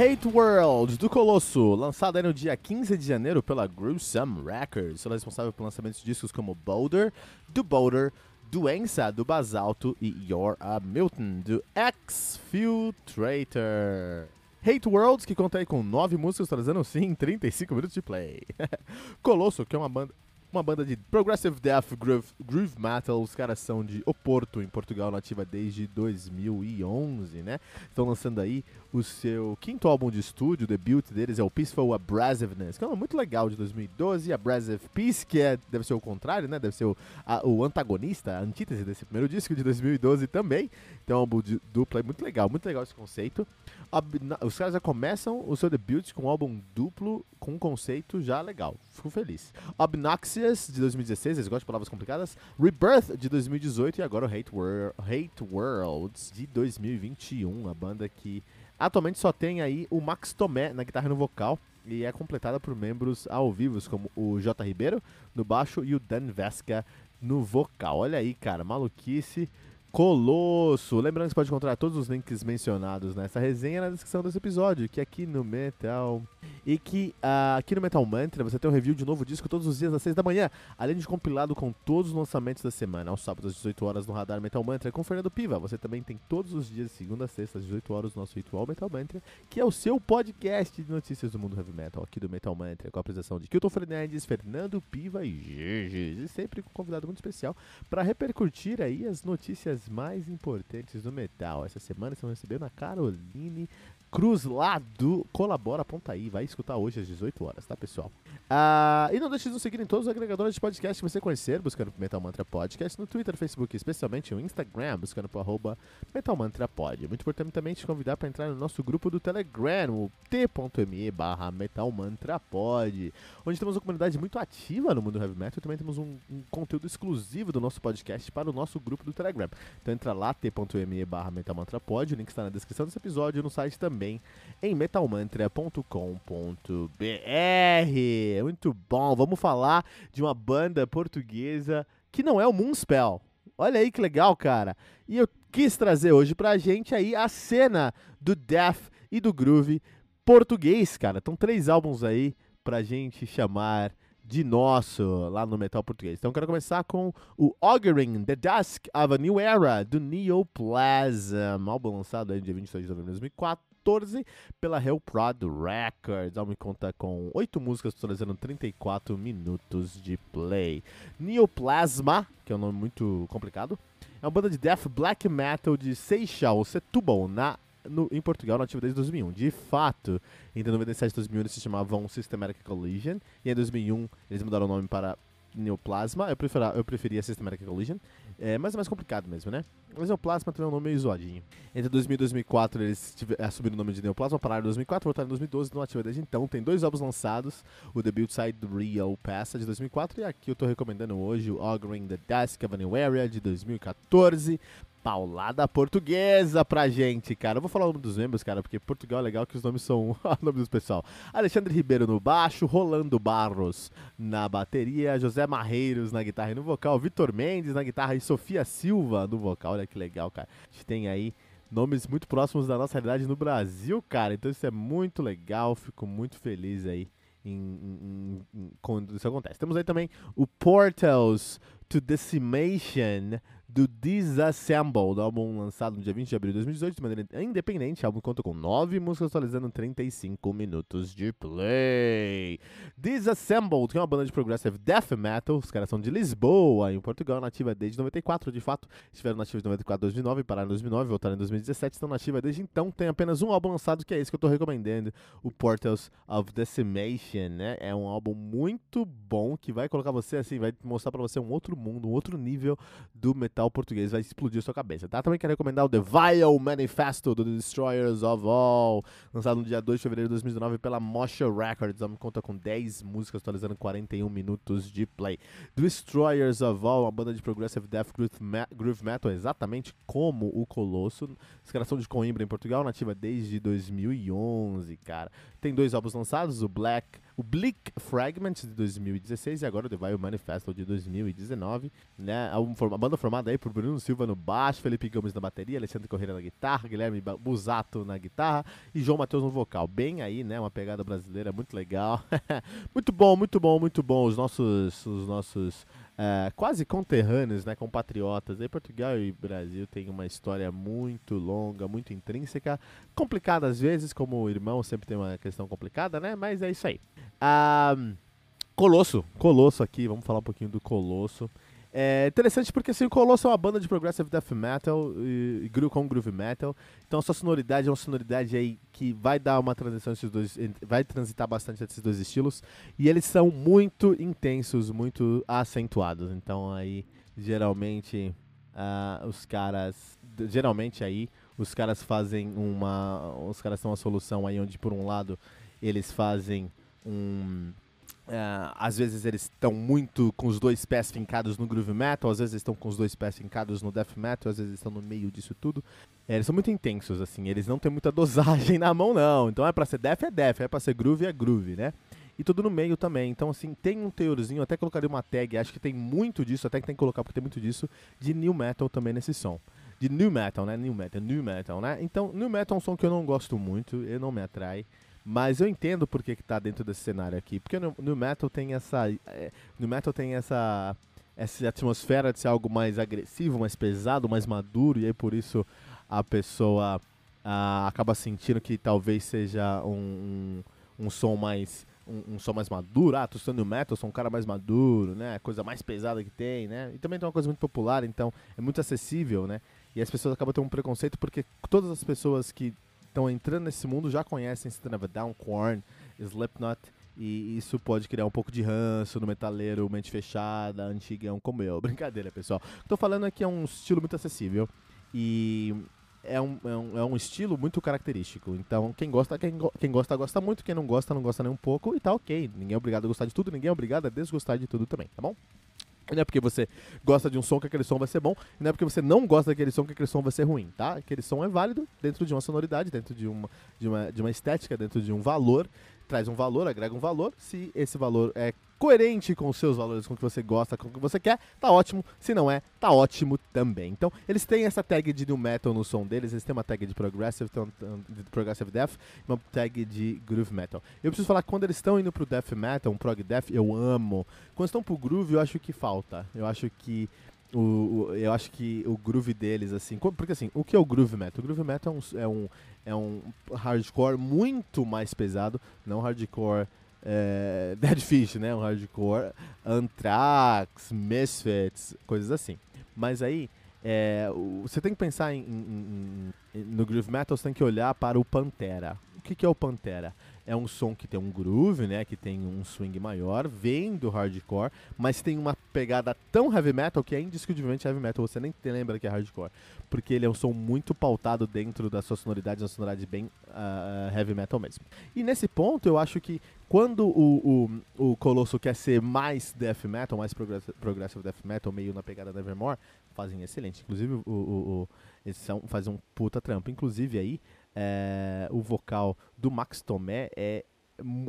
Hate World, do Colosso, lançado aí no dia 15 de janeiro pela Gruesome Records. Ela é responsável por lançamentos de discos como Boulder, do Boulder, Doença, do Basalto e You're a Milton, do Exfiltrator. Hate World, que conta aí com nove músicas, trazendo sim 35 minutos de play. Colosso, que é uma banda uma banda de progressive death groove, groove metal. Os caras são de Oporto, em Portugal, nativa desde 2011, né? Estão lançando aí o seu quinto álbum de estúdio, o debut deles é o Peaceful Abrasiveness, que é um muito legal de 2012, Abrasive Peace, que é, deve ser o contrário, né? Deve ser o, a, o antagonista, a antítese desse primeiro disco de 2012 também. Então é um álbum de dupla, é muito legal, muito legal esse conceito. Os caras já começam o seu debut com um álbum duplo com um conceito já legal. Fico feliz. Obnoxious de 2016, eles gostam de palavras complicadas. Rebirth de 2018 e agora o Hate, Wor Hate Worlds de 2021, a banda que Atualmente só tem aí o Max Tomé na guitarra e no vocal e é completada por membros ao vivo como o J. Ribeiro no baixo e o Dan Vesca no vocal. Olha aí, cara, maluquice. Colosso! Lembrando que você pode encontrar todos os links mencionados nessa resenha na descrição desse episódio, que é aqui no Metal. E que uh, aqui no Metal Mantra você tem um review de novo disco todos os dias às 6 da manhã, além de compilado com todos os lançamentos da semana, aos sábados às 18 horas no Radar Metal Mantra com Fernando Piva. Você também tem todos os dias, segunda a sexta, às 18 horas, o nosso ritual Metal Mantra, que é o seu podcast de notícias do mundo heavy metal aqui do Metal Mantra, com a apresentação de Kilton Fernandes, Fernando Piva e Gigi. E sempre com um convidado muito especial para repercutir aí as notícias mais importantes do metal. Essa semana estamos recebendo a Caroline Cruz lá do Colabora.ai. Vai escutar hoje às 18 horas, tá, pessoal? Uh, e não deixe de nos seguir em todos os agregadores de podcast que você conhecer, buscando por Metal Mantra Podcast, no Twitter, Facebook, especialmente no Instagram, buscando por arroba Metal Mantra Pod. Muito importante também te convidar para entrar no nosso grupo do Telegram, o t.me barra Metal Mantra Pod, onde temos uma comunidade muito ativa no mundo heavy metal e também temos um, um, conteúdo exclusivo do nosso podcast para o nosso grupo do Telegram. Então entra lá, t.me barra Metal Mantra Pod, o link está na descrição desse episódio e no site também, em metalmantra.com.br. Muito bom. Vamos falar de uma banda portuguesa que não é o Moonspell. Olha aí que legal, cara. E eu quis trazer hoje pra gente aí a cena do death e do groove português, cara. Estão três álbuns aí pra gente chamar de nosso lá no metal português. Então quero começar com o Auguring The Dusk of a New Era do Neoplasm, álbum lançado em dia 22 de novembro de 2004 2014 pela Hellprod Records. Ela me conta com 8 músicas, totalizando 34 minutos de play. Neoplasma, que é um nome muito complicado, é uma banda de death black metal de Seychelles, Setúbal, na no, em Portugal, nativa desde 2001. De fato, entre 97 e 2001 eles se chamavam Systematic Collision, e em 2001 eles mudaram o nome para Neoplasma. Eu, preferia, eu preferia Systematic Collision. É, mas é mais complicado mesmo, né? Mas Neoplasma também é um nome meio zoadinho. Entre 2000 e 2004 eles assumiram o nome de Neoplasma, pararam em 2004, voltaram em 2012, não ativa desde então. Tem dois álbuns lançados, o debut Side Real Passa de 2004 e aqui eu tô recomendando hoje o Auguring the Desk of New Area de 2014 paulada portuguesa pra gente, cara. Eu vou falar o nome dos membros, cara, porque Portugal é legal que os nomes são nome dos pessoal. Alexandre Ribeiro no baixo, Rolando Barros na bateria, José Marreiros na guitarra e no vocal, Vitor Mendes na guitarra e Sofia Silva no vocal. Olha que legal, cara. A gente tem aí nomes muito próximos da nossa realidade no Brasil, cara. Então isso é muito legal, fico muito feliz aí em, em, em, quando isso acontece. Temos aí também o Portals to Decimation do Disassembled, álbum lançado no dia 20 de abril de 2018 de maneira independente. O álbum conta com 9 músicas atualizando 35 minutos de play. Disassembled, que é uma banda de progressive death metal, os caras são de Lisboa, em Portugal, nativa desde 94, de fato. Estiveram nativos de 94 a 2009, pararam em 2009, voltaram em 2017, estão nativa desde então. Tem apenas um álbum lançado que é esse que eu estou recomendando, o Portals of Decimation, né? É um álbum muito bom que vai colocar você assim, vai mostrar para você um outro mundo, um outro nível do metal metal português vai explodir a sua cabeça, tá? Também quero recomendar o The Vile Manifesto do The Destroyers of All, lançado no dia 2 de fevereiro de 2019 pela Mosha Records. Ela conta com 10 músicas, atualizando 41 minutos de play. Destroyers of All, uma banda de progressive death groove metal, exatamente como o Colosso. Escalação de Coimbra em Portugal, nativa desde 2011, cara. Tem dois álbuns lançados, o Black, o Bleak Fragments de 2016 e agora o The Manifesto de 2019, né? A banda formada aí por Bruno Silva no baixo, Felipe Gomes na bateria, Alexandre Correia na guitarra, Guilherme Busato na guitarra e João Matheus no vocal. Bem aí, né? Uma pegada brasileira muito legal. muito bom, muito bom, muito bom. Os nossos, os nossos é, quase conterrâneos, né, compatriotas. Aí Portugal e Brasil têm uma história muito longa, muito intrínseca, complicada às vezes, como irmão sempre tem uma questão complicada, né? Mas é isso aí. Ah, Colosso, Colosso aqui, vamos falar um pouquinho do Colosso. É interessante porque assim, o Colosso é uma banda de progressive death metal e, e com groove metal. Então sua sonoridade é uma sonoridade aí que vai dar uma transição esses dois, vai transitar bastante esses dois estilos e eles são muito intensos, muito acentuados. Então aí geralmente uh, os caras, geralmente aí os caras fazem uma, os caras têm uma solução aí onde por um lado eles fazem um Uh, às vezes eles estão muito com os dois pés fincados no groove metal, às vezes estão com os dois pés fincados no death metal, às vezes estão no meio disso tudo. É, eles são muito intensos, assim, eles não têm muita dosagem na mão, não. Então é pra ser death, é death, é pra ser groove, é groove, né? E tudo no meio também. Então, assim, tem um teorzinho, até colocaria uma tag, acho que tem muito disso, até que tem que colocar porque tem muito disso, de new metal também nesse som. De new metal, né? New metal, new metal, né? Então, new metal é um som que eu não gosto muito, ele não me atrai. Mas eu entendo por que, que tá dentro desse cenário aqui. Porque no, no metal tem essa. É, no metal tem essa. Essa atmosfera de ser algo mais agressivo, mais pesado, mais maduro, e aí por isso a pessoa acaba sentindo que talvez seja um, um, um som mais um, um, som mais maduro. Ah, tô estudando metal, sou um cara mais maduro, né? Coisa mais pesada que tem, né? E também tem uma coisa muito popular, então é muito acessível, né? E as pessoas acabam tendo um preconceito porque todas as pessoas que estão entrando nesse mundo já conhecem System of Down, Korn, Slipknot, e isso pode criar um pouco de ranço no metaleiro, mente fechada, antigão como eu. Brincadeira, pessoal. Estou falando aqui é um estilo muito acessível e é um, é um, é um estilo muito característico. Então, quem gosta, quem, quem gosta, gosta muito. Quem não gosta, não gosta nem um pouco. E tá ok. Ninguém é obrigado a gostar de tudo, ninguém é obrigado a desgostar de tudo também, tá bom? Não é porque você gosta de um som que aquele som vai ser bom, não é porque você não gosta daquele som que aquele som vai ser ruim, tá? Aquele som é válido dentro de uma sonoridade, dentro de uma, de uma, de uma estética, dentro de um valor, traz um valor, agrega um valor. Se esse valor é coerente com os seus valores, com o que você gosta, com o que você quer, tá ótimo. Se não é, tá ótimo também. Então, eles têm essa tag de new metal no som deles, eles têm uma tag de progressive, de progressive death, uma tag de groove metal. Eu preciso falar quando eles estão indo pro death metal, um prog death, eu amo. Quando estão pro groove, eu acho que falta. Eu acho que o, o, eu acho que o groove deles, assim. Porque assim, o que é o groove metal? O groove metal é um, é um, é um hardcore muito mais pesado, não hardcore é, Dead Fish, né? Um hardcore, Anthrax, Misfits, coisas assim. Mas aí, é, você tem que pensar em, em, em, no groove metal, você tem que olhar para o Pantera. O que, que é o Pantera? É um som que tem um groove, né? Que tem um swing maior, vem do hardcore, mas tem uma pegada tão heavy metal que é indiscutivelmente heavy metal. Você nem lembra que é hardcore. Porque ele é um som muito pautado dentro da sua sonoridade, uma sonoridade bem uh, heavy metal mesmo. E nesse ponto, eu acho que quando o, o, o Colosso quer ser mais death metal, mais progressive death metal, meio na pegada da Nevermore, fazem excelente. Inclusive, o, o, o eles são, fazem um puta trampo. Inclusive, aí, é, o vocal do Max Tomé é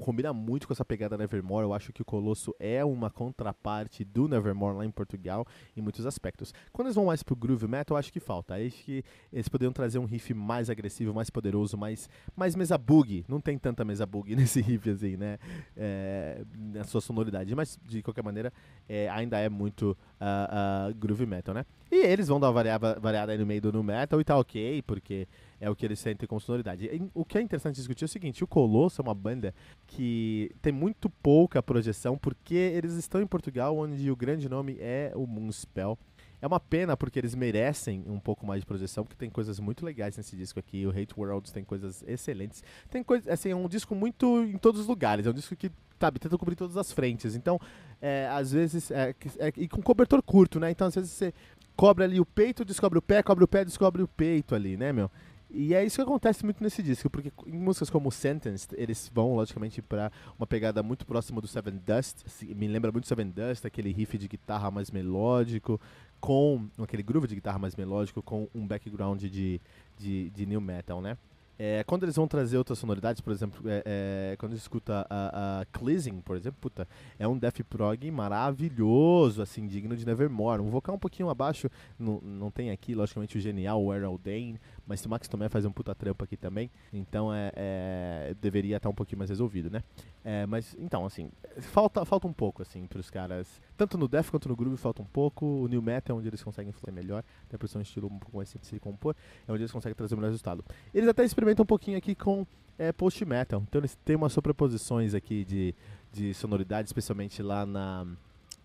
combina muito com essa pegada Nevermore. Eu acho que o Colosso é uma contraparte do Nevermore lá em Portugal em muitos aspectos. Quando eles vão mais pro groove metal, eu acho que falta. Acho que eles poderiam trazer um riff mais agressivo, mais poderoso, mais, mais mesa bug. Não tem tanta mesa bug nesse riff assim, né? É, na sua sonoridade. Mas de qualquer maneira, é, ainda é muito uh, uh, groove metal, né? E eles vão dar uma variada, variada aí no meio do no metal e tá ok, porque é o que eles sentem com sonoridade. E, o que é interessante discutir é o seguinte: o Colosso é uma banda que tem muito pouca projeção, porque eles estão em Portugal, onde o grande nome é o Moonspell. É uma pena porque eles merecem um pouco mais de projeção, porque tem coisas muito legais nesse disco aqui. O Hate Worlds tem coisas excelentes. Tem coisa, assim, é um disco muito em todos os lugares. É um disco que, sabe, tenta cobrir todas as frentes. Então, é, às vezes, é, é, e com cobertor curto, né? Então, às vezes você cobre ali o peito, descobre o pé, cobre o pé, descobre o peito ali, né, meu? E é isso que acontece muito nesse disco, porque em músicas como Sentenced, eles vão, logicamente, para uma pegada muito próxima do Seven Dust. Me lembra muito Seven Dust, aquele riff de guitarra mais melódico, com aquele groove de guitarra mais melódico, com um background de, de, de new metal, né? É, quando eles vão trazer outras sonoridades, por exemplo, é, é, quando a gente escuta a, a Cleasing, por exemplo, puta, é um death prog maravilhoso, assim, digno de Nevermore. Um vocal um pouquinho abaixo, não, não tem aqui, logicamente, o genial Errol Dane, mas o Max Tomé faz um puta trampo aqui também, então é, é deveria estar tá um pouquinho mais resolvido, né? É, mas, então, assim, falta, falta um pouco, assim, pros caras, tanto no death quanto no groove falta um pouco, o new metal é onde eles conseguem fazer melhor, até por ser um estilo um pouco mais simples de compor, é onde eles conseguem trazer o melhor resultado. Eles até experimentam um pouquinho aqui com é, post metal. Então eles têm umas sobreposições aqui de, de sonoridade, especialmente lá na,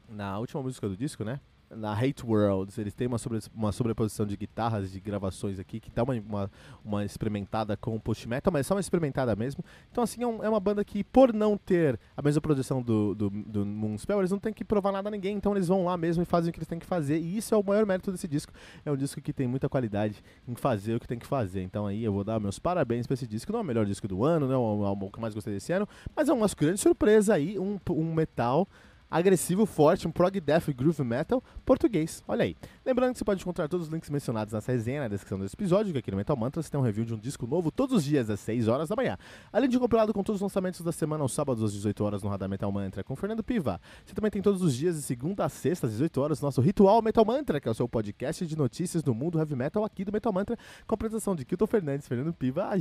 na última música do disco, né? Na Hate Worlds, eles têm uma, sobre, uma sobreposição de guitarras de gravações aqui, que dá uma, uma, uma experimentada com o post-metal, mas é só uma experimentada mesmo. Então, assim, é, um, é, uma banda que, por não ter a mesma produção do, do, do Moonspell, eles não têm que provar nada a ninguém, então eles vão lá mesmo e fazem o que eles têm que fazer. E isso é o maior mérito desse disco. É um disco que tem muita qualidade em fazer o que tem que fazer. Então, aí eu vou dar meus parabéns para esse disco. Não é o melhor disco do ano, não é o álbum que eu mais gostei desse ano, mas é uma grande surpresa aí, um, um metal agressivo, forte, um prog death groove metal português. Olha aí. Lembrando que você pode encontrar todos os links mencionados nessa resenha na descrição desse episódio, que aqui no Metal Mantra você tem um review de um disco novo todos os dias às 6 horas da manhã. Além de compilado com todos os lançamentos da semana aos sábados às 18 horas no Radar Metal Mantra com Fernando Piva. Você também tem todos os dias de segunda a sexta às 18 horas nosso Ritual Metal Mantra, que é o seu podcast de notícias do mundo heavy metal aqui do Metal Mantra, com a apresentação de Kilton Fernandes, Fernando Piva, a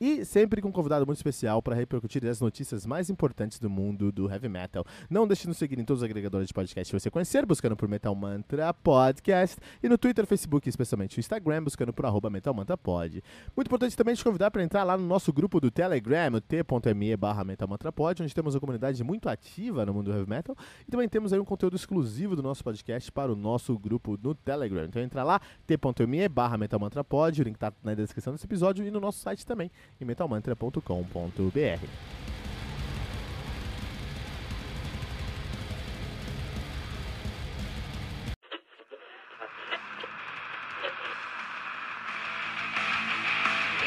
e sempre com um convidado muito especial para repercutir as notícias mais importantes do mundo do heavy metal. Não deixe de nos seguir em todos os agregadores de podcast que você conhecer, buscando por Metal Mantra Podcast. E no Twitter, Facebook, especialmente o Instagram, buscando por arroba Metal Mantra Pod. Muito importante também te convidar para entrar lá no nosso grupo do Telegram, t.me barra Metal Mantra Pod, onde temos uma comunidade muito ativa no mundo do heavy metal. E também temos aí um conteúdo exclusivo do nosso podcast para o nosso grupo no Telegram. Então entra lá, t.me barra Metal Mantra Pod, o link está na descrição desse episódio e no nosso site também, em metalmantra.com.br.